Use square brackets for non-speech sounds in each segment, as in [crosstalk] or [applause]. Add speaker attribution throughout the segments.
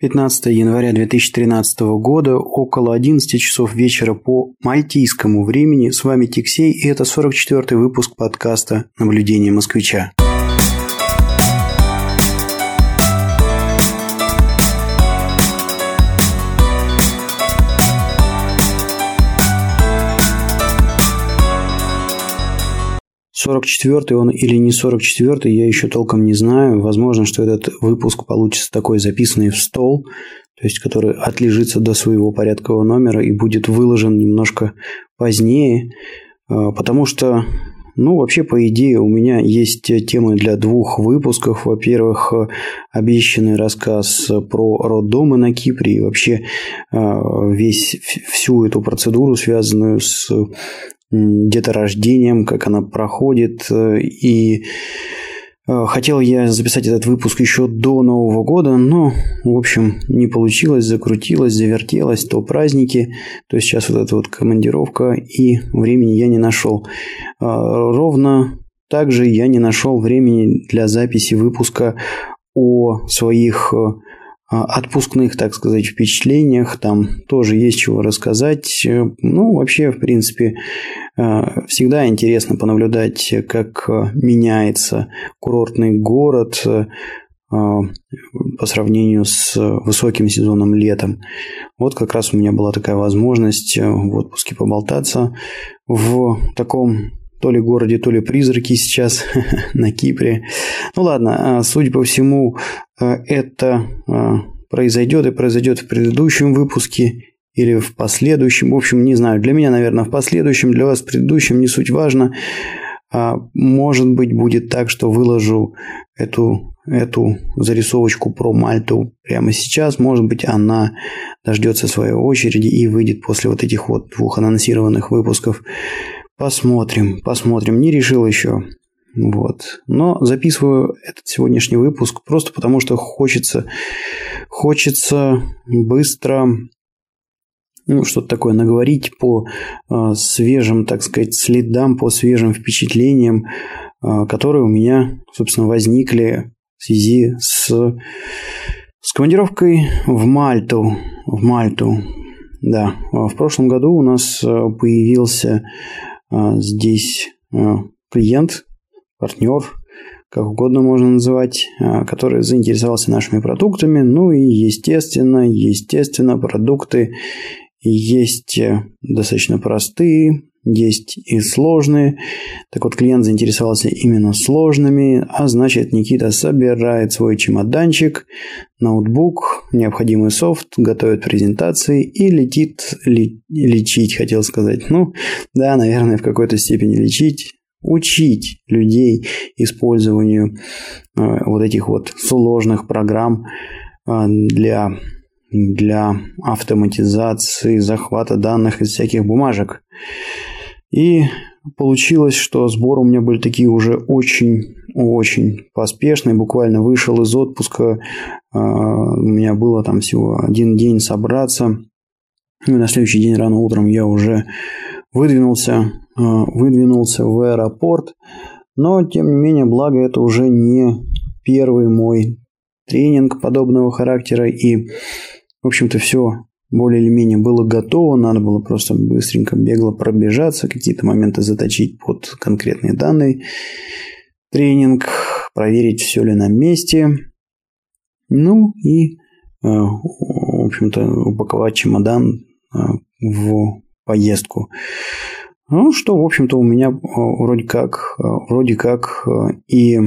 Speaker 1: 15 января 2013 года, около 11 часов вечера по мальтийскому времени. С вами Тиксей, и это 44-й выпуск подкаста «Наблюдение москвича». 44-й он или не 44-й, я еще толком не знаю. Возможно, что этот выпуск получится такой записанный в стол, то есть который отлежится до своего порядкового номера и будет выложен немножко позднее, а, потому что ну, вообще, по идее, у меня есть темы для двух выпусков. Во-первых, обещанный рассказ про роддомы на Кипре и вообще а, весь, всю эту процедуру, связанную с деторождением, как она проходит. Э, и э, хотел я записать этот выпуск еще до Нового года, но, в общем, не получилось, закрутилось, завертелось, то праздники, то сейчас вот эта вот командировка, и времени я не нашел. А, ровно также я не нашел времени для записи выпуска о своих э, отпускных, так сказать, впечатлениях. Там тоже есть чего рассказать. Ну, вообще, в принципе, а, всегда интересно понаблюдать, как меняется курортный город а, по сравнению с высоким сезоном летом. Вот как раз у меня была такая возможность в отпуске поболтаться в таком то ли городе, то ли призраки сейчас [laughs] на Кипре. Ну ладно, а, судя по всему, а, это а, произойдет и произойдет в предыдущем выпуске или в последующем. В общем, не знаю, для меня, наверное, в последующем, для вас в предыдущем, не суть важно. Может быть, будет так, что выложу эту, эту зарисовочку про Мальту прямо сейчас. Может быть, она дождется своей очереди и выйдет после вот этих вот двух анонсированных выпусков. Посмотрим, посмотрим. Не решил еще. Вот. Но записываю этот сегодняшний выпуск просто потому, что хочется, хочется быстро ну, что-то такое наговорить по э, свежим, так сказать, следам, по свежим впечатлениям, э, которые у меня, собственно, возникли в связи с, с командировкой в Мальту. В Мальту. Да, в прошлом году у нас появился а, здесь а, клиент, партнер, как угодно можно называть, а, который заинтересовался нашими продуктами. Ну и естественно, естественно, продукты есть э, достаточно простые, есть и сложные. Так вот, клиент заинтересовался именно сложными, а значит, Никита собирает свой чемоданчик, ноутбук, необходимый софт, готовит презентации и летит ли, лечить, хотел сказать. Ну, да, наверное, в какой-то степени лечить, учить людей использованию э, вот этих вот сложных программ э, для для автоматизации захвата данных из всяких бумажек. И получилось, что сборы у меня были такие уже очень-очень поспешные. Буквально вышел из отпуска. А, у меня было там всего один день собраться. И на следующий день рано утром я уже выдвинулся, а, выдвинулся в аэропорт. Но, тем не менее, благо это уже не первый мой тренинг подобного характера. И, в общем-то, все более или менее было готово, надо было просто быстренько, бегло пробежаться, какие-то моменты заточить под конкретные данные. Тренинг, проверить, все ли на месте. Ну и, э, в общем-то, упаковать чемодан э, в поездку. Ну, что, в общем-то, у меня э, вроде как, вроде как и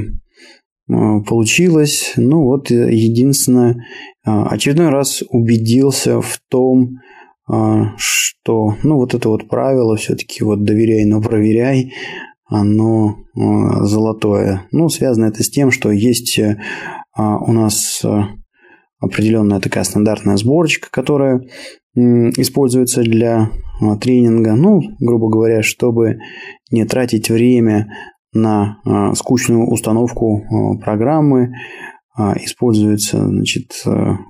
Speaker 1: получилось. Ну, вот единственное, а, очередной раз убедился в том, а, что, ну, вот это вот правило все-таки вот доверяй, но проверяй, оно а, золотое. Ну, связано это с тем, что есть у нас определенная такая стандартная сборочка, которая используется для тренинга. Ну, грубо говоря, чтобы не тратить время на скучную установку программы, а, используется значит,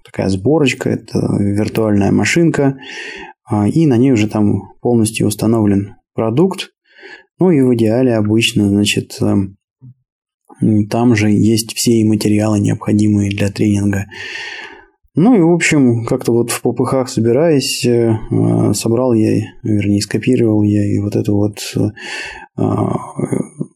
Speaker 1: такая сборочка, это виртуальная машинка, а, и на ней уже там полностью установлен продукт. Ну и в идеале обычно, значит, там же есть все материалы, необходимые для тренинга. Ну и, в общем, как-то вот в попыхах собираясь, э, собрал я, вернее, скопировал я и вот эту вот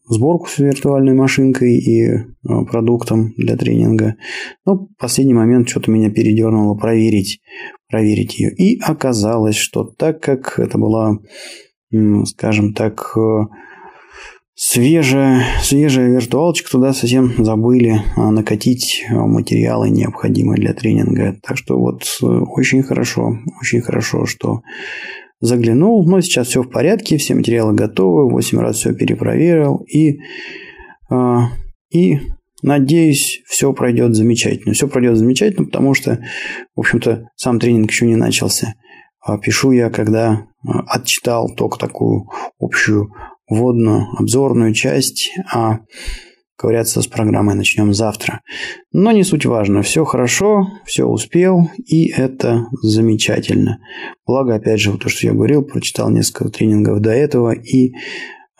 Speaker 1: сборку с виртуальной машинкой и э, продуктом для тренинга. Но в последний момент что-то меня передернуло проверить, проверить ее. И оказалось, что так как это была, скажем так, свежая, свежая виртуалочка, туда совсем забыли а, накатить а, материалы, необходимые для тренинга. Так что вот э, очень хорошо, очень хорошо, что заглянул. Но сейчас все в порядке, все материалы готовы, 8 раз все перепроверил и, а, и Надеюсь, все пройдет замечательно. Все пройдет замечательно, потому что, в общем-то, сам тренинг еще не начался. Пишу я, когда отчитал только такую общую вводную, обзорную часть, а ковыряться с программой начнем завтра. Но не суть важно. Все хорошо, все успел, и это замечательно. Благо, опять же, то, что я говорил, прочитал несколько тренингов до этого, и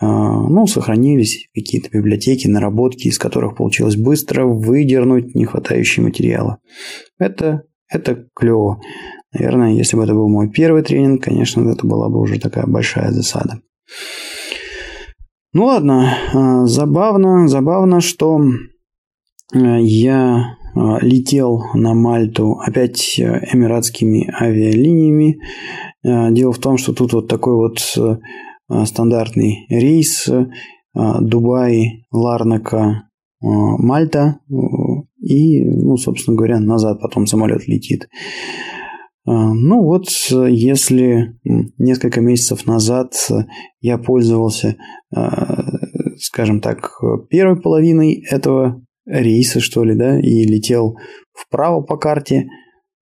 Speaker 1: а, ну, сохранились какие-то библиотеки, наработки, из которых получилось быстро выдернуть нехватающие материалы. Это, это клево. Наверное, если бы это был мой первый тренинг, конечно, это была бы уже такая большая засада. Ну ладно, а, забавно, забавно, что э, я а, летел на Мальту опять э, эмиратскими авиалиниями. Э, дело в том, что тут вот такой вот стандартный рейс Дубай, Ларнака, Мальта и, ну, собственно говоря, назад потом самолет летит. А, ну вот, если несколько месяцев назад я пользовался, а, скажем так, первой половиной этого рейса, что ли, да, и летел вправо по карте,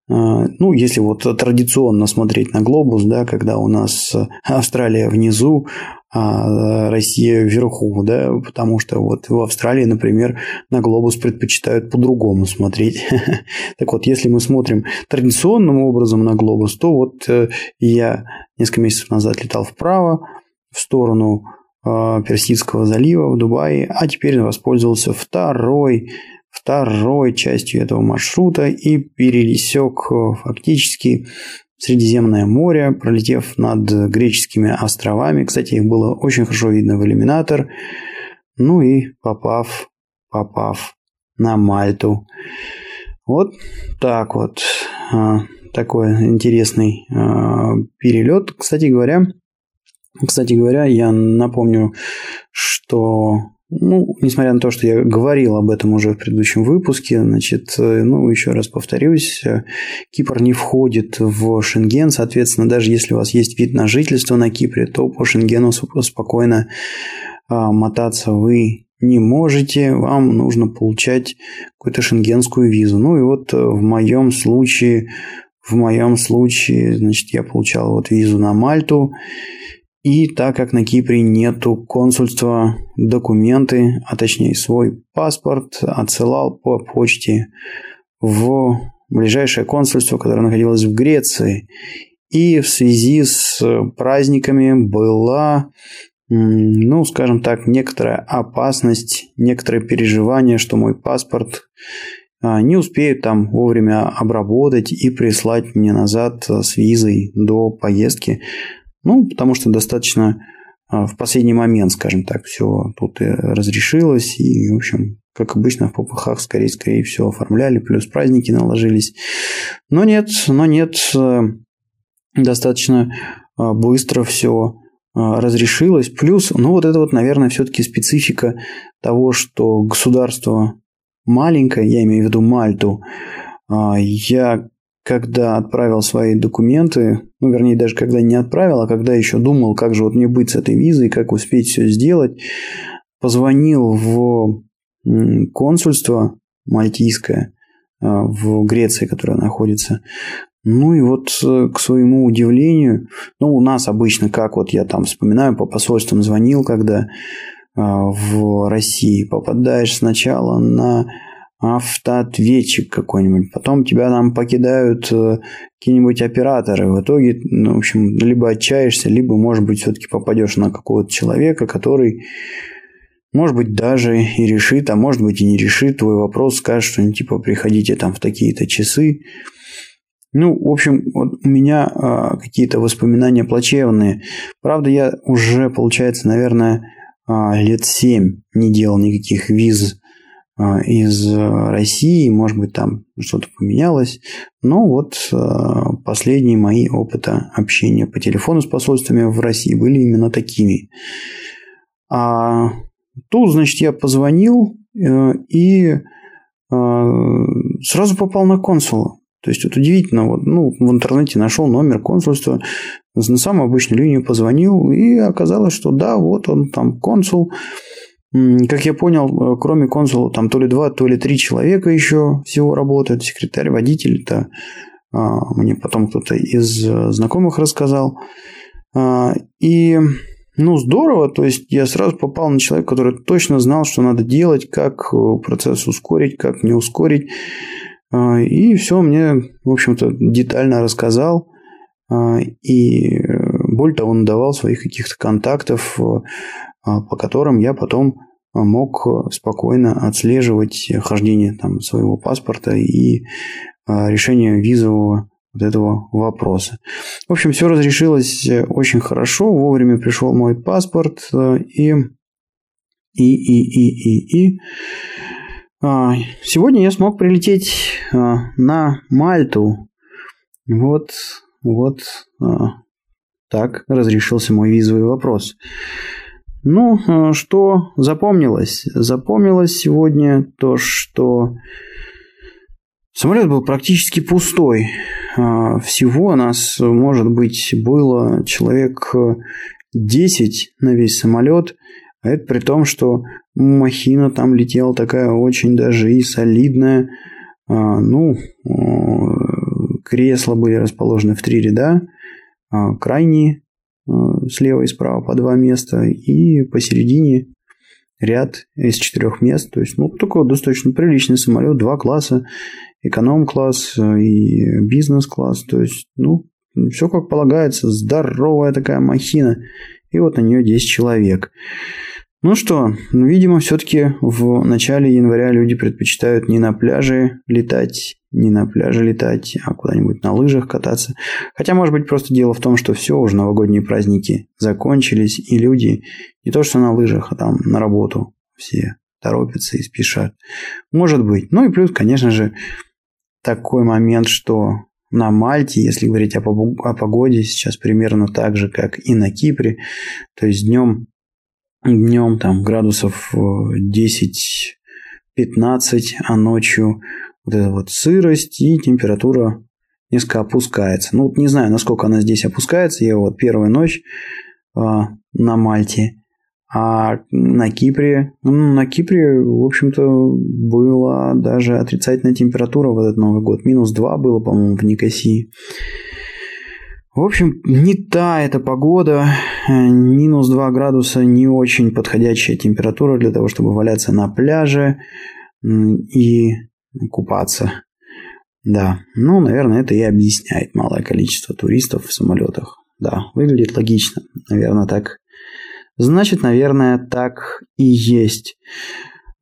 Speaker 1: ну, если вот традиционно смотреть на глобус, да, когда у нас Австралия внизу, а Россия вверху, да, потому что вот в Австралии, например, на глобус предпочитают по-другому смотреть. [laughs] Так вот, если мы смотрим традиционным образом на глобус, то вот э, я несколько месяцев назад летал вправо, в сторону э, Персидского залива в Дубае, а теперь воспользовался второй второй частью этого маршрута и пересек э, фактически Средиземное море, пролетев над греческими островами. Кстати, их было очень хорошо видно в иллюминатор. Ну и попав, попав на Мальту. Вот так вот. А, такой интересный а, перелет. Кстати говоря, кстати говоря, я напомню, что ну, несмотря на то, что я говорил об этом уже в предыдущем выпуске, значит, э, ну, еще раз повторюсь, э, Кипр не входит в Шенген, соответственно, даже если у вас есть вид на жительство на Кипре, то по Шенгену спокойно а, мотаться вы не можете, вам нужно получать какую-то шенгенскую визу. Ну и вот э, в моем случае, в моем случае, значит, я получал вот визу на Мальту, и так как на Кипре нету консульства, документы, а точнее свой паспорт отсылал по почте в ближайшее консульство, которое находилось в Греции. И в связи с праздниками была, ну, скажем так, некоторая опасность, некоторое переживание, что мой паспорт а, не успеют там вовремя обработать и прислать мне назад с визой до поездки. Ну, потому что достаточно а, в последний момент, скажем так, все тут разрешилось. И, в общем, как обычно, в попыхах скорее, скорее все оформляли, плюс праздники наложились. Но нет, но нет, э, достаточно а, быстро все а, разрешилось. Плюс, ну вот это вот, наверное, все-таки специфика того, что государство маленькое, я имею в виду Мальту, я когда отправил свои документы, ну, вернее, даже когда не отправил, а когда еще думал, как же вот мне быть с этой визой, как успеть все сделать, позвонил в консульство мальтийское а, в Греции, которое находится. Ну и вот э, к своему удивлению, ну у нас обычно, как вот я там вспоминаю, по посольствам звонил, когда а, в России попадаешь сначала на автоответчик какой-нибудь. Потом тебя там покидают э, какие-нибудь операторы. В итоге, ну, в общем, либо отчаешься, либо, может быть, все-таки попадешь на какого-то человека, который, может быть, даже и решит, а может быть и не решит твой вопрос, скажет, что типа приходите там в такие-то часы. Ну, в общем, вот у меня а, какие-то воспоминания плачевные. Правда, я уже, получается, наверное, а, лет семь не делал никаких виз из России. Может быть, там что-то поменялось. Но вот а, последние мои опыты общения по телефону с посольствами в России были именно такими. А тут, значит, я позвонил э, и а, сразу попал на консула. То есть, вот удивительно, вот, ну, в интернете нашел номер консульства, на самую обычную линию позвонил, и оказалось, что да, вот он там консул. Как я понял, э, кроме консула, там то ли два, то ли три человека еще всего работают, секретарь, водитель, это а, мне потом кто-то из э, знакомых рассказал. А, и ну, здорово. То есть я сразу попал на человека, который точно знал, что надо делать, как э, процесс ускорить, как не ускорить. А, и все мне, в общем-то, детально рассказал. И более того, он давал своих каких-то контактов, по которым я потом мог спокойно отслеживать хождение там, своего паспорта и решение визового вот этого вопроса. В общем, все разрешилось очень хорошо. Вовремя пришел мой паспорт э, и и и и и и а, сегодня я смог прилететь а, на Мальту. Вот, вот а, так разрешился мой визовый вопрос. Ну, что запомнилось? Запомнилось сегодня то, что самолет был практически пустой. Всего нас, может быть, было человек 10 на весь самолет – а это при том, что махина там летела такая очень даже и солидная. А, ну, кресла были расположены в три ряда, а, крайние а, слева и справа по два места, и посередине ряд из четырех мест. То есть, ну, такой достаточно приличный самолет, два класса, эконом-класс и бизнес-класс. То есть, ну, все как полагается, здоровая такая махина. И вот на нее 10 человек. Ну что, видимо, все-таки в начале января люди предпочитают не на пляже летать, не на пляже летать, а куда-нибудь на лыжах кататься. Хотя, может быть, просто дело в том, что все, уже новогодние праздники закончились, и люди не то что на лыжах, а там на работу все торопятся и спешат. Может быть. Ну и плюс, конечно же, такой момент, что на Мальте, если говорить о погоде, сейчас примерно так же, как и на Кипре. То есть днем днем там градусов 10-15, э, а ночью вот эта вот сырость и температура несколько опускается. Ну, не знаю, насколько она здесь опускается. Я вот первая ночь э, на Мальте. А на Кипре, ну, на Кипре, в общем-то, была даже отрицательная температура в этот Новый год. Минус 2 было, по-моему, в Никосии. В общем, не та эта погода, э, минус 2 градуса, не очень подходящая температура для того, чтобы валяться на пляже и купаться. Да, ну, наверное, это и объясняет малое количество туристов в самолетах. Да, выглядит логично. Наверное, так. Значит, наверное, так и есть.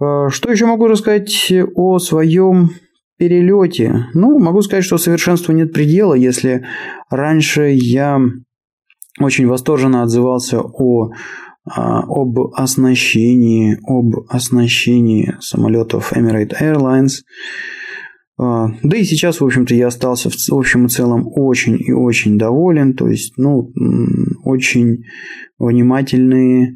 Speaker 1: Э, что еще могу рассказать о своем перелете. Ну, могу сказать, что совершенству нет предела. Если раньше я очень восторженно отзывался о а, об оснащении, об оснащении самолетов Emirates Airlines. А, да и сейчас, в общем-то, я остался в общем и целом очень и очень доволен. То есть, ну, очень внимательные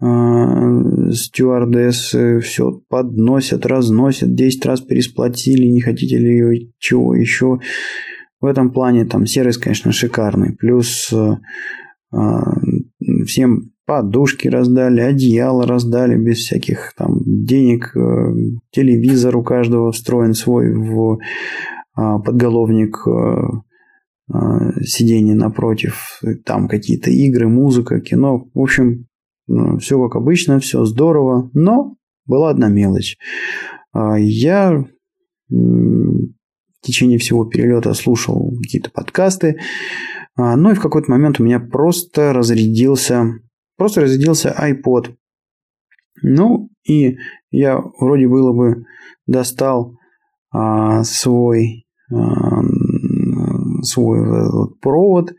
Speaker 1: стюардессы все подносят, разносят, 10 раз пересплатили, не хотите ли чего еще. В этом плане там сервис, конечно, шикарный. Плюс э, всем подушки раздали, одеяло раздали без всяких там денег. Э, телевизор у каждого встроен свой в э, подголовник э, сиденье напротив. Там какие-то игры, музыка, кино. В общем, все как обычно, все здорово, но была одна мелочь. А, я в течение всего перелета слушал какие-то подкасты, а, ну и в какой-то момент у меня просто разрядился, просто разрядился iPod. Ну и я вроде было бы достал а, свой свой провод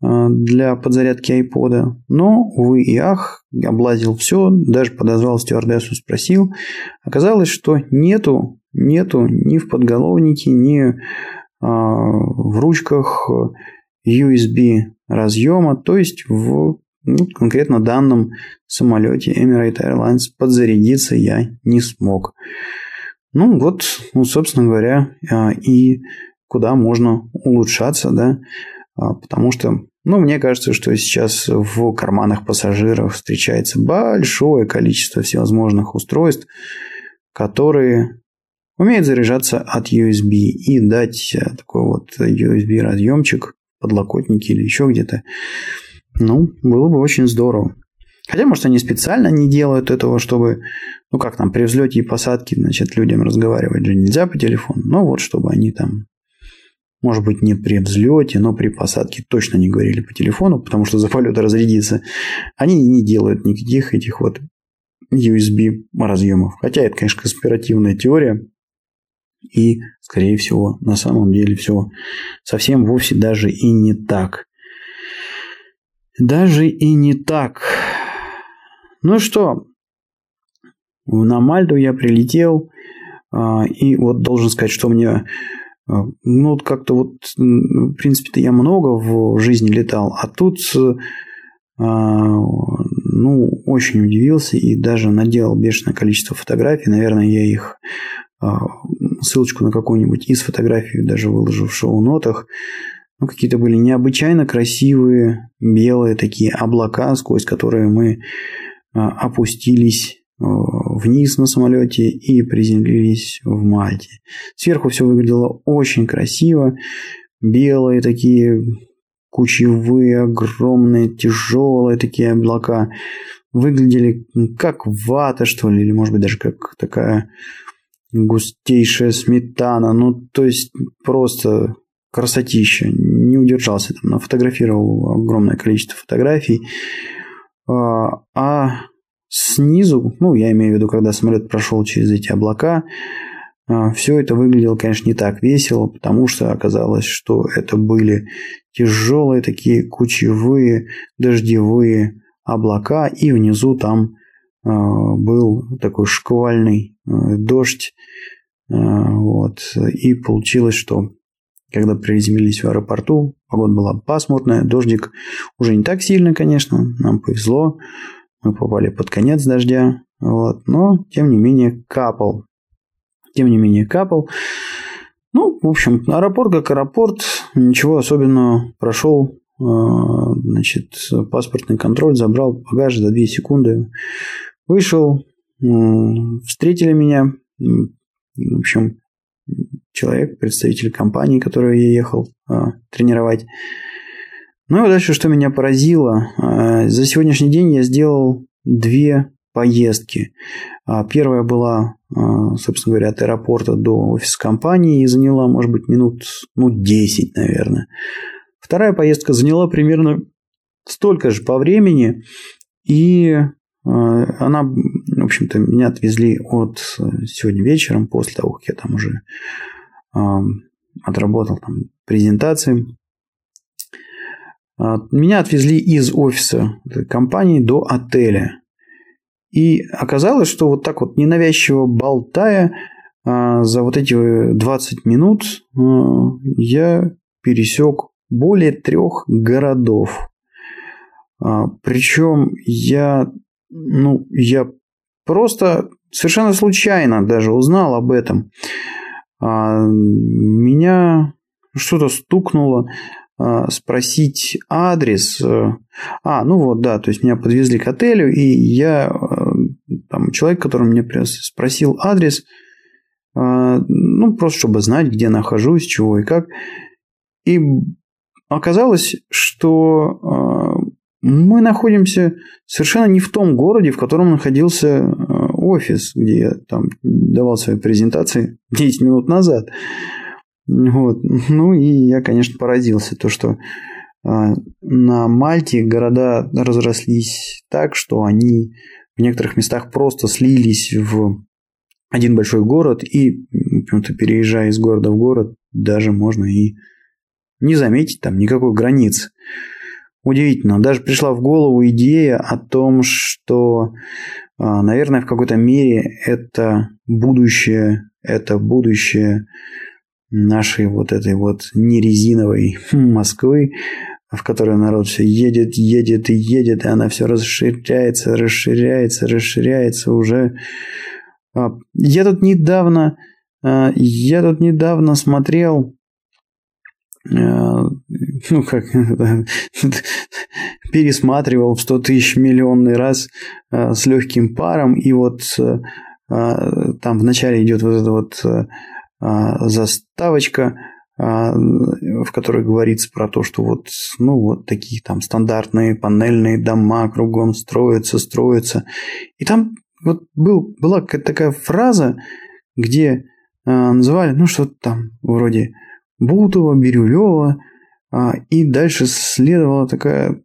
Speaker 1: для подзарядки айпода. Но, увы и ах, облазил все, даже подозвал стюардессу, спросил. Оказалось, что нету, нету ни в подголовнике, ни в ручках USB разъема, то есть в ну, конкретно данном самолете Emirates Airlines подзарядиться я не смог. Ну вот, ну, собственно говоря, а, и куда можно улучшаться, да, а, потому что, ну, мне кажется, что сейчас в карманах пассажиров встречается большое количество всевозможных устройств, которые умеют заряжаться от USB и дать такой вот USB разъемчик подлокотнике или еще где-то. Ну, было бы очень здорово. Хотя, может, они специально не делают этого, чтобы, ну, как там, при взлете и посадке, значит, людям разговаривать же нельзя по телефону. Но вот, чтобы они там, может быть, не при взлете, но при посадке точно не говорили по телефону, потому что за полета разрядиться. Они не делают никаких этих вот USB разъемов. Хотя это, конечно, конспиративная теория. И, скорее всего, на самом деле все совсем вовсе даже и не так. Даже и не так. Ну что, на Мальту я прилетел, а, и вот должен сказать, что мне а, ну, как-то вот, в принципе-то я много в жизни летал, а тут, а, ну, очень удивился и даже наделал бешеное количество фотографий. Наверное, я их ссылочку на какую-нибудь из фотографий даже выложу в шоу-нотах. Ну, какие-то были необычайно красивые белые такие облака, сквозь которые мы а, опустились а, вниз на самолете и приземлились в Мальте. Сверху все выглядело очень красиво. Белые такие кучевые, огромные, тяжелые такие облака. Выглядели как вата, что ли, или может быть даже как такая густейшая сметана. Ну, то есть просто красотища. Не удержался там, нафотографировал огромное количество фотографий. А, а снизу, ну, я имею в виду, когда самолет прошел через эти облака, а, все это выглядело, конечно, не так весело, потому что оказалось, что это были тяжелые такие кучевые дождевые облака, и внизу там а, был такой шквальный дождь. Вот. И получилось, что когда приземлились в аэропорту, погода была пасмурная, дождик уже не так сильно, конечно, нам повезло, мы попали под конец дождя, вот, но тем не менее капал. Тем не менее капал. Ну, в общем, аэропорт как аэропорт, ничего особенного. Прошел, э, значит, паспортный контроль, забрал багаж за 2 секунды. Вышел, встретили меня. В общем, человек, представитель компании, которую я ехал а, тренировать. Ну и дальше, что меня поразило, а, за сегодняшний день я сделал две поездки. А, первая была, а, собственно говоря, от аэропорта до офиса компании и заняла, может быть, минут ну, 10, наверное. Вторая поездка заняла примерно столько же по времени, и она, в общем-то, меня отвезли от сегодня вечером, после того, как я там уже отработал там презентации. А, меня отвезли из офиса компании до отеля. И оказалось, что вот так вот ненавязчиво болтая, а, за вот эти 20 минут а, я пересек более трех городов. Причем я, ну, я просто совершенно случайно даже узнал об этом. Меня что-то стукнуло спросить адрес. А, ну вот, да, то есть меня подвезли к отелю, и я, там, человек, который мне спросил адрес, а, ну, просто чтобы знать, где нахожусь, чего и как. И оказалось, что мы находимся совершенно не в том городе, в котором находился офис, где я там давал свои презентации 10 минут назад. Вот. Ну и я, конечно, поразился, то, что а, на Мальте города разрослись так, что они в некоторых местах просто слились в один большой город, и, переезжая из города в город, даже можно и не заметить там никакой границы. Удивительно. Даже пришла в голову идея о том, что, а, наверное, в какой-то мере это будущее, это будущее нашей вот этой вот нерезиновой [laughs] Москвы, в которой народ все едет, едет и едет, и она все расширяется, расширяется, расширяется уже. А, я тут недавно, а, я тут недавно смотрел Э, [laughs] ну, как [laughs] пересматривал в 100 тысяч миллионный раз с легким паром, и вот там вначале идет вот эта вот заставочка, в которой говорится про то, что вот, ну, вот такие там стандартные панельные дома кругом строятся, строятся. И там вот был, была какая-то такая фраза, где называли, ну, что-то там вроде Бутова, Бирюлева. А, и дальше следовала такая,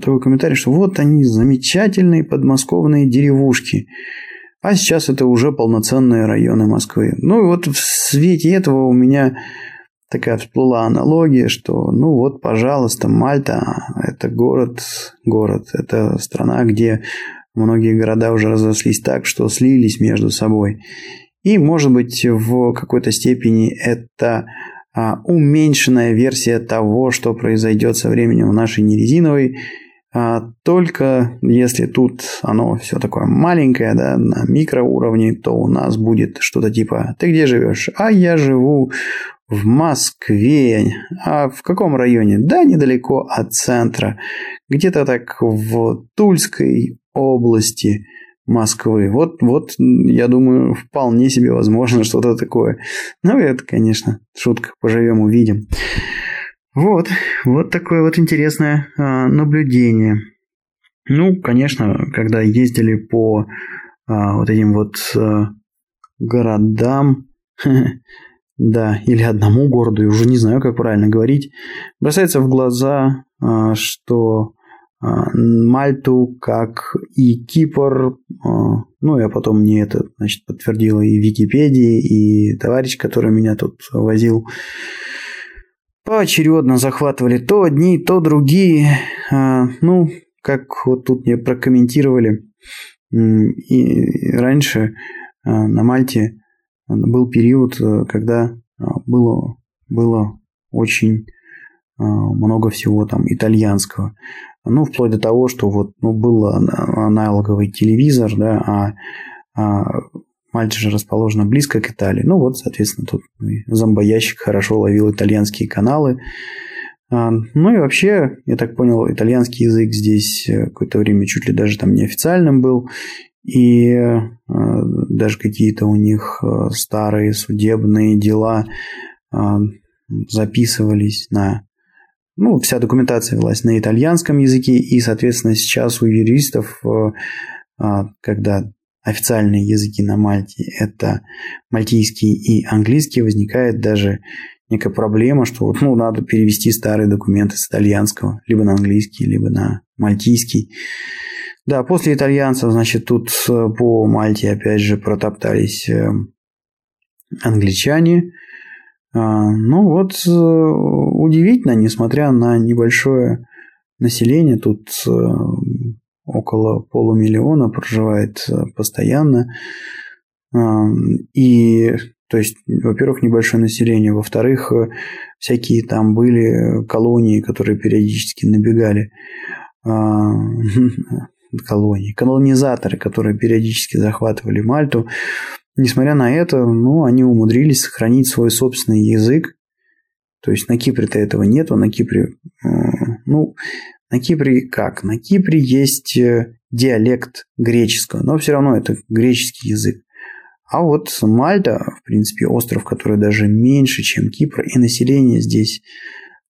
Speaker 1: такой комментарий, что вот они замечательные подмосковные деревушки. А сейчас это уже полноценные районы Москвы. Ну и вот в свете этого у меня такая всплыла аналогия, что ну вот, пожалуйста, Мальта – это город, город, это страна, где многие города уже разослись так, что слились между собой. И, может быть, в какой-то степени это а, уменьшенная версия того, что произойдет со временем в нашей нерезиновой, а, только если тут оно все такое маленькое, да, на микроуровне, то у нас будет что-то типа «Ты где живешь?» «А я живу в Москве». «А в каком районе?» «Да, недалеко от центра. Где-то так в Тульской области». Москвы. Вот, вот, я думаю, вполне себе возможно [laughs] что-то такое. Ну, это, конечно, шутка. Поживем, увидим. Вот, вот такое вот интересное а, наблюдение. Ну, конечно, когда ездили по а, вот этим вот а, городам, [laughs] да, или одному городу, я уже не знаю, как правильно говорить, бросается в глаза, а, что а, Мальту, как и Кипр. А, ну, я потом мне это значит, подтвердила и Википедия, и товарищ, который меня тут возил. Поочередно захватывали то одни, то другие. А, ну, как вот тут мне прокомментировали, и раньше на Мальте был период, когда было, было очень много всего там итальянского. Ну, вплоть до того, что вот ну, был аналоговый телевизор, да, а, а Мальта же расположена близко к Италии. Ну, вот, соответственно, тут зомбоящик хорошо ловил итальянские каналы. А, ну и вообще, я так понял, итальянский язык здесь э, какое-то время чуть ли даже там неофициальным был. И э, даже какие-то у них э, старые судебные дела записывались на ну, вся документация велась на итальянском языке, и, соответственно, сейчас у юристов, а, когда официальные языки на Мальте – это мальтийский и английский, возникает даже некая проблема, что вот, ну, надо перевести старые документы с итальянского либо на английский, либо на мальтийский. Да, после итальянцев, значит, тут э, по Мальте опять же протоптались э, англичане – а, ну вот э, удивительно, несмотря на небольшое население, тут около полумиллиона проживает э, постоянно. И, то есть, во-первых, небольшое население, во-вторых, всякие там были колонии, которые периодически набегали [laughs] колонии, колонизаторы, которые периодически захватывали Мальту. Несмотря на это, ну, они умудрились сохранить свой собственный язык. То есть на Кипре-то этого нету, на Кипре, э, ну, на Кипре как? На Кипре есть э, диалект греческого, но все равно это греческий язык. А вот Мальта, в принципе, остров, который даже меньше, чем Кипр, и население здесь,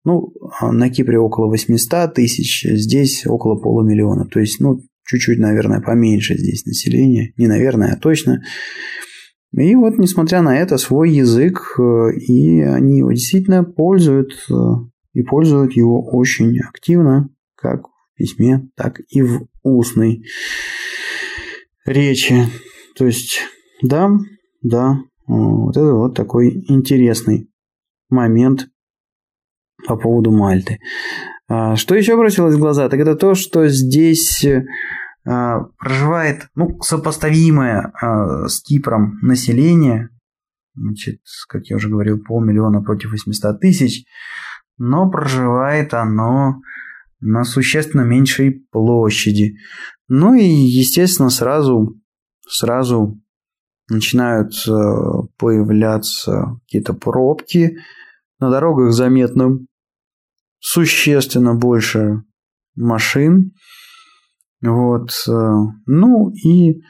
Speaker 1: ну, а на Кипре около 800 тысяч, здесь около полумиллиона. То есть, ну, чуть-чуть, наверное, поменьше здесь население. Не наверное, а точно. И вот, несмотря на это, свой язык, э, и они его действительно пользуют, э, и пользуют его очень активно, как в письме, так и в устной речи. То есть, да, да, вот это вот такой интересный момент по поводу Мальты. А, что еще бросилось в глаза, так это то, что здесь а, проживает ну, сопоставимое а, с Кипром население, значит, как я уже говорил, полмиллиона против 800 тысяч, но проживает оно на существенно меньшей площади. Ну и, естественно, сразу, сразу начинают э, появляться какие-то пробки. На дорогах заметно существенно больше машин. Вот. Э, ну и э,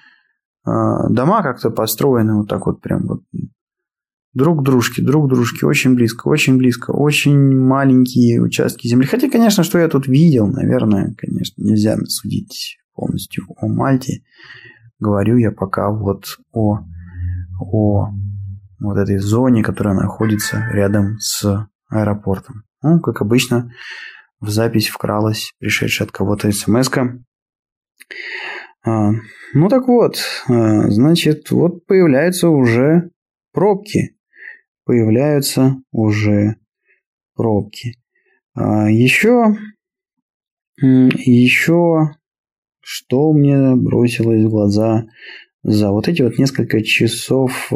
Speaker 1: дома как-то построены вот так вот прям вот друг дружки, друг дружки, очень близко, очень близко, очень маленькие участки земли. Хотя, конечно, что я тут видел, наверное, конечно, нельзя судить полностью о Мальте. Говорю я пока вот о, о вот этой зоне, которая находится рядом с аэропортом. Ну, как обычно, в запись вкралась пришедшая от кого-то смс -ка. А, ну так вот, а, значит, вот появляются уже пробки появляются уже пробки. А еще, еще что мне бросилось в глаза за вот эти вот несколько часов,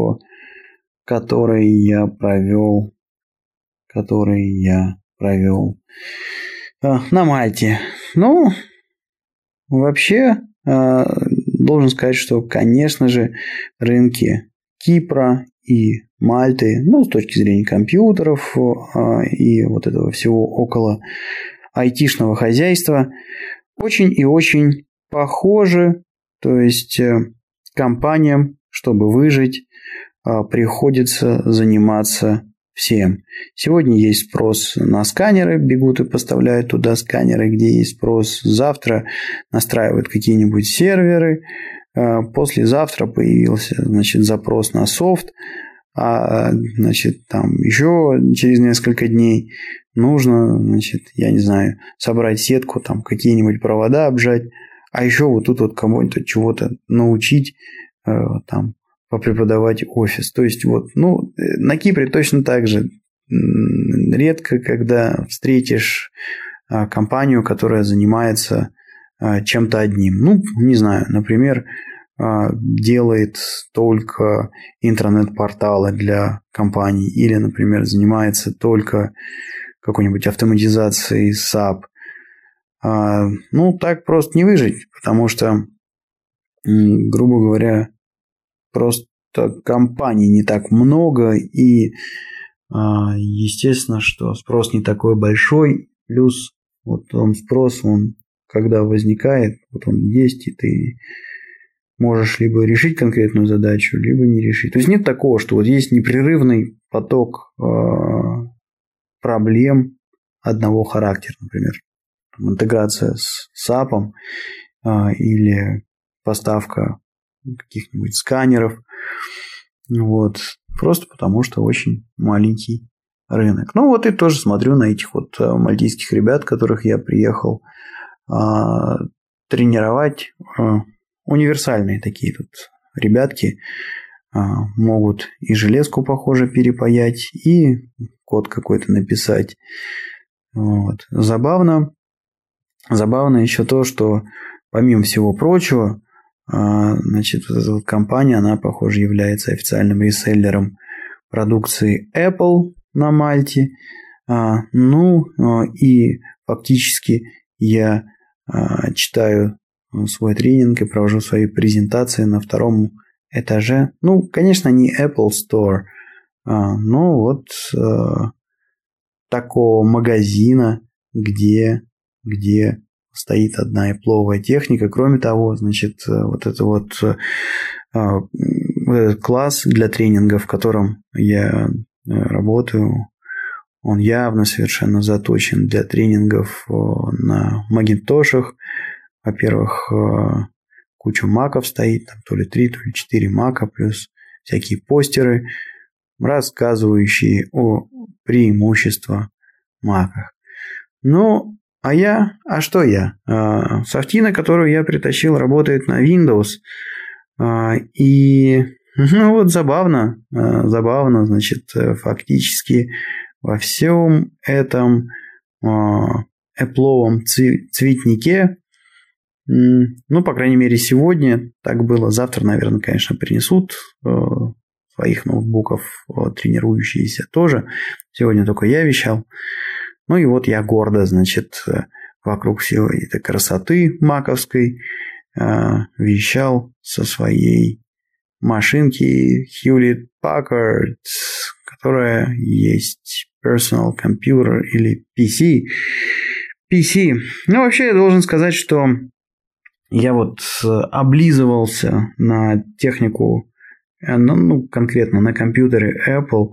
Speaker 1: которые я провел, которые я провел а, на Мальте. Ну, вообще, а, должен сказать, что, конечно же, рынки Кипра и Мальты, ну, с точки зрения компьютеров а, и вот этого всего около айтишного хозяйства, очень и очень похожи. То есть э, компаниям, чтобы выжить, а, приходится заниматься всем. Сегодня есть спрос на сканеры, бегут и поставляют туда сканеры, где есть спрос. Завтра настраивают какие-нибудь серверы, послезавтра появился, значит, запрос на софт, а, значит, там еще через несколько дней нужно, значит, я не знаю, собрать сетку, там какие-нибудь провода обжать, а еще вот тут вот кому-нибудь чего-то научить, э, там, попреподавать офис. То есть вот, ну, на Кипре точно так же. Редко, когда встретишь а, компанию, которая занимается чем-то одним. Ну, не знаю, например, а, делает только интернет-порталы для компаний или, например, занимается только какой-нибудь автоматизацией SAP. А, ну, так просто не выжить, потому что, грубо говоря, просто компаний не так много, и естественно, что спрос не такой большой, плюс вот он спрос, он когда возникает, вот он есть, и ты можешь либо решить конкретную задачу, либо не решить. То есть нет такого, что вот есть непрерывный поток э, проблем одного характера, например, интеграция с SAP э, или поставка каких-нибудь сканеров. Вот. Просто потому, что очень маленький рынок. Ну вот и тоже смотрю на этих вот э, мальтийских ребят, которых я приехал а, тренировать. А, универсальные такие тут ребятки. А, могут и железку, похоже, перепаять, и код какой-то написать. Вот. Забавно. Забавно еще то, что помимо всего прочего, значит, вот эта вот компания, она, похоже, является официальным реселлером продукции Apple на Мальте. Ну, и фактически я а, читаю э, свой тренинг и провожу свои презентации на втором этаже. Ну, конечно, не Apple Store, а, но вот э, такого магазина, где, где стоит одна Apple техника. Кроме того, значит, э, вот это вот, а, класс для тренингов, в котором я работаю, он явно совершенно заточен для тренингов э, на магинтошах. Во-первых, э, куча маков стоит, там то ли 3, то ли 4 мака, плюс всякие постеры, рассказывающие о преимуществах маках. Ну, а я, а что я? Э, софтина, которую я притащил, работает на Windows. И [laughs] ну вот забавно, забавно, значит, фактически во всем этом Apple цветнике, ну, по крайней мере, сегодня так было. Завтра, наверное, конечно, принесут э, своих ноутбуков э, тренирующиеся тоже. Сегодня только я вещал. Ну и вот я гордо, значит, э, вокруг всей этой красоты маковской вещал со своей машинки Hewlett Packard, которая есть personal computer или PC. PC. Ну, вообще, я должен сказать, что я вот облизывался на технику, э, ну, ну, конкретно на компьютере Apple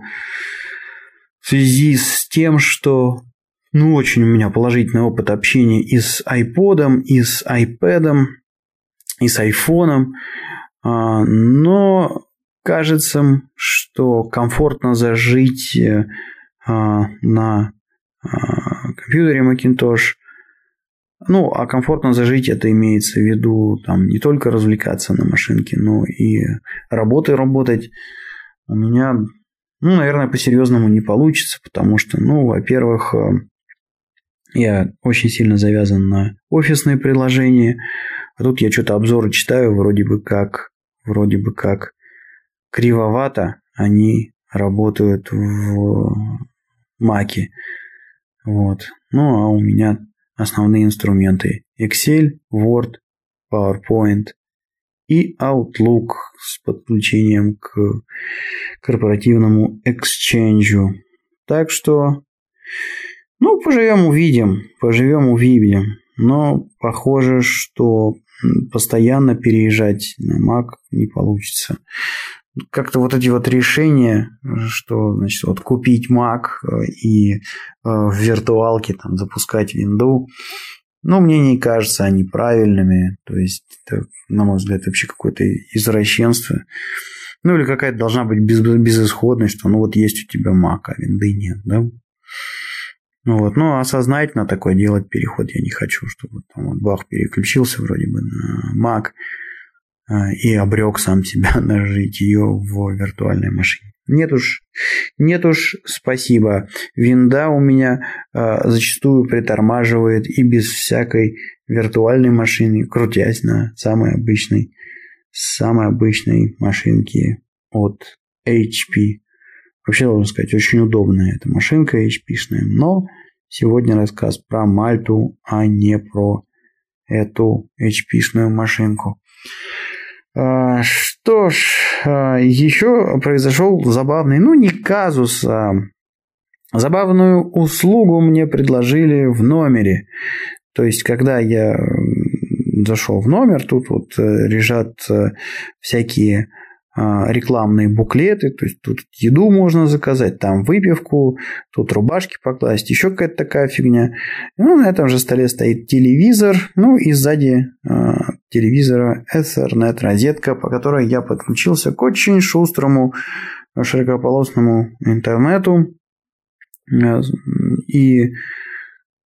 Speaker 1: в связи с тем, что ну, очень у меня положительный опыт общения и с iPod, и с iPad, и с iPhone. А, но кажется, что комфортно зажить э, на а, компьютере Macintosh. Ну, а комфортно зажить это имеется в виду там не только развлекаться на машинке, но и работой работать. У меня, ну, наверное, по-серьезному не получится, потому что, ну, во-первых, э, я очень сильно завязан на офисные приложения, а тут я что-то обзоры читаю, вроде бы как, вроде бы как кривовато они работают в Маке. Вот. Ну, а у меня основные инструменты Excel, Word, PowerPoint и Outlook с подключением к корпоративному Exchange. Так что, ну, поживем увидим, поживем увидим. Но похоже, что постоянно переезжать на Mac не получится как-то вот эти вот решения, что, значит, вот купить Mac э, и э, в виртуалке там запускать Windows, ну, мне не кажется они правильными. То есть, это, на мой взгляд, вообще какое-то извращенство. Ну, или какая-то должна быть без, безысходность, что ну вот есть у тебя Mac, а винды нет, да? Ну вот, но осознательно такое делать переход я не хочу, чтобы там вот бах переключился вроде бы на Mac, а, и обрек сам себя [laughs] на житие в виртуальной машине. Нет уж, нет уж, спасибо. Винда у меня э, зачастую притормаживает и без всякой виртуальной машины, крутясь на самой обычной, самой обычной машинке от HP. Вообще, должен сказать, очень удобная эта машинка HP-шная, но сегодня рассказ про Мальту, а не про эту HP-шную машинку. А, что ж, а, еще произошел забавный, ну не казус, а забавную услугу мне предложили в номере. То есть, когда я зашел в номер, тут вот э, лежат э, всякие рекламные буклеты, то есть тут еду можно заказать, там выпивку, тут рубашки покласть, еще какая-то такая фигня. Ну, на этом же столе стоит телевизор, ну и сзади э, телевизора Ethernet розетка, по которой я подключился к очень шустрому широкополосному интернету. И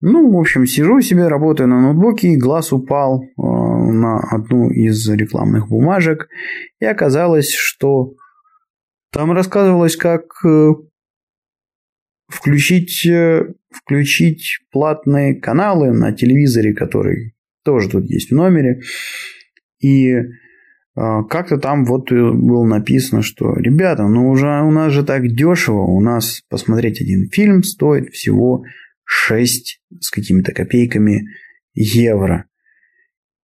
Speaker 1: ну, в общем, сижу себе, работаю на ноутбуке, и глаз упал на одну из рекламных бумажек, и оказалось, что там рассказывалось, как э, включить, э, включить платные каналы на телевизоре, который тоже тут есть в номере. И как-то там вот было написано, что, ребята, ну уже у нас же так дешево, у нас посмотреть один фильм стоит всего 6 с какими-то копейками евро.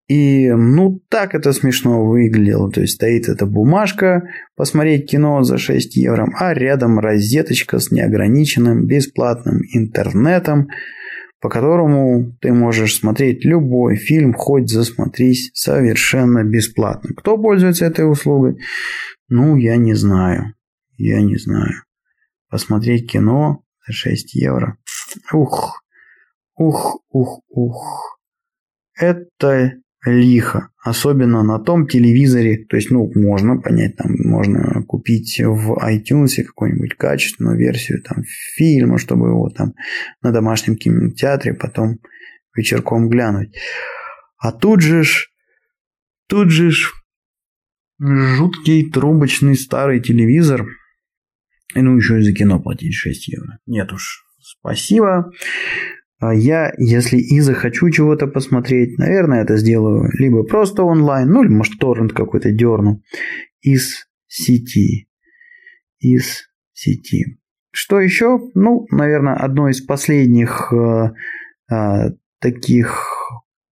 Speaker 1: И ну так это смешно выглядело. То есть стоит эта бумажка, посмотреть кино за 6 евро, а рядом розеточка с неограниченным бесплатным интернетом, по которому ты можешь смотреть любой фильм, хоть засмотрись совершенно бесплатно. Кто пользуется этой услугой? Ну, я не знаю. Я не знаю. Посмотреть кино за 6 евро. Ух, ух, ух, ух. Это лихо. Особенно на том телевизоре. То есть, ну, можно понять, там можно купить в iTunes какую-нибудь качественную версию там фильма, чтобы его там на домашнем кинотеатре потом вечерком глянуть. А тут же ж, тут же ж жуткий трубочный старый телевизор – И ну еще и за кино платить 6 евро. Нет уж, спасибо. А я, если и захочу чего-то посмотреть, наверное, это сделаю либо просто онлайн, ну или может торрент какой-то дерну из сети. Из сети. Что еще? Ну, наверное, одно из последних э, э, таких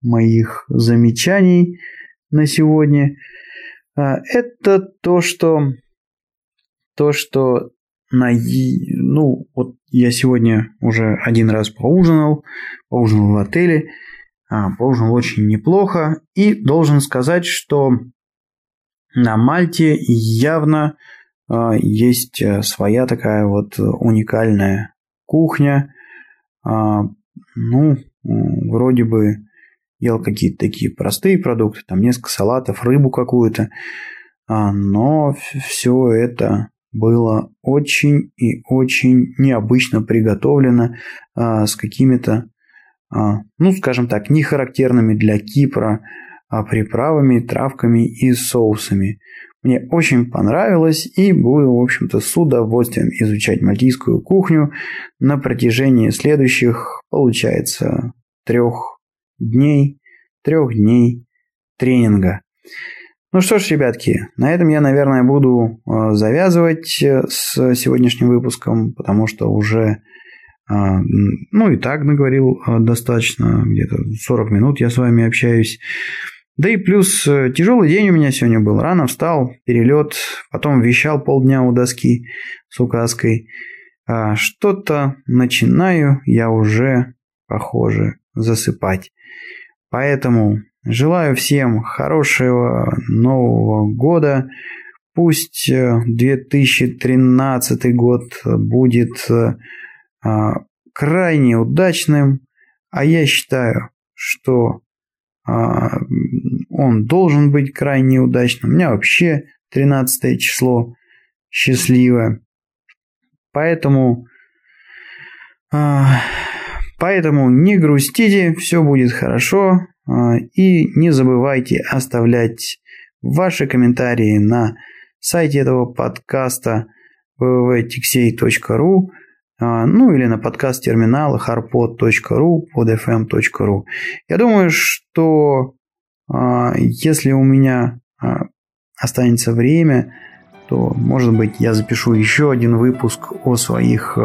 Speaker 1: моих замечаний на сегодня э, это то, что то, что на ну вот я сегодня уже один раз поужинал, поужинал в отеле, а, поужинал очень неплохо и должен сказать, что на Мальте явно а, есть э, своя такая вот уникальная кухня. А, ну, вроде бы ел какие-то такие простые продукты, там несколько салатов, рыбу какую-то, но все это было очень и очень необычно приготовлено с какими-то, ну, скажем так, не характерными для Кипра приправами, травками и соусами. Мне очень понравилось и буду, в общем-то, с удовольствием изучать мальтийскую кухню на протяжении следующих, получается, трех дней, трех дней тренинга. Ну что ж, ребятки, на этом я, наверное, буду э, завязывать э, с сегодняшним выпуском, потому что уже, э, ну и так наговорил достаточно, где-то 40 минут я с вами общаюсь. Да и плюс тяжелый день у меня сегодня был. Рано встал, перелет, потом вещал полдня у доски с указкой. А что-то начинаю я уже, похоже, засыпать. Поэтому желаю всем хорошего Нового года. Пусть 2013 э, год будет э, а, крайне удачным, а я считаю, что а, он должен быть крайне удачным. У меня вообще 13 число счастливое. Поэтому, а, поэтому не грустите, все будет хорошо. А, и не забывайте оставлять ваши комментарии на сайте этого подкаста www.tixey.ru а, ну или на подкаст-терминалах arpod.ru, podfm.ru. Я думаю, что а, если у меня останется время, то, может быть, я запишу еще один выпуск о своих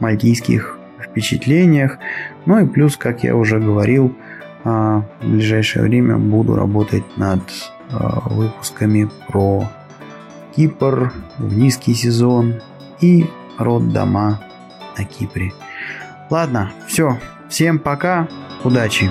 Speaker 1: мальтийских впечатлениях. Ну и плюс, как я уже говорил, в ближайшее время буду работать над выпусками про Кипр в низкий сезон и роддома на Кипре. Ладно, все. Всем пока. Удачи.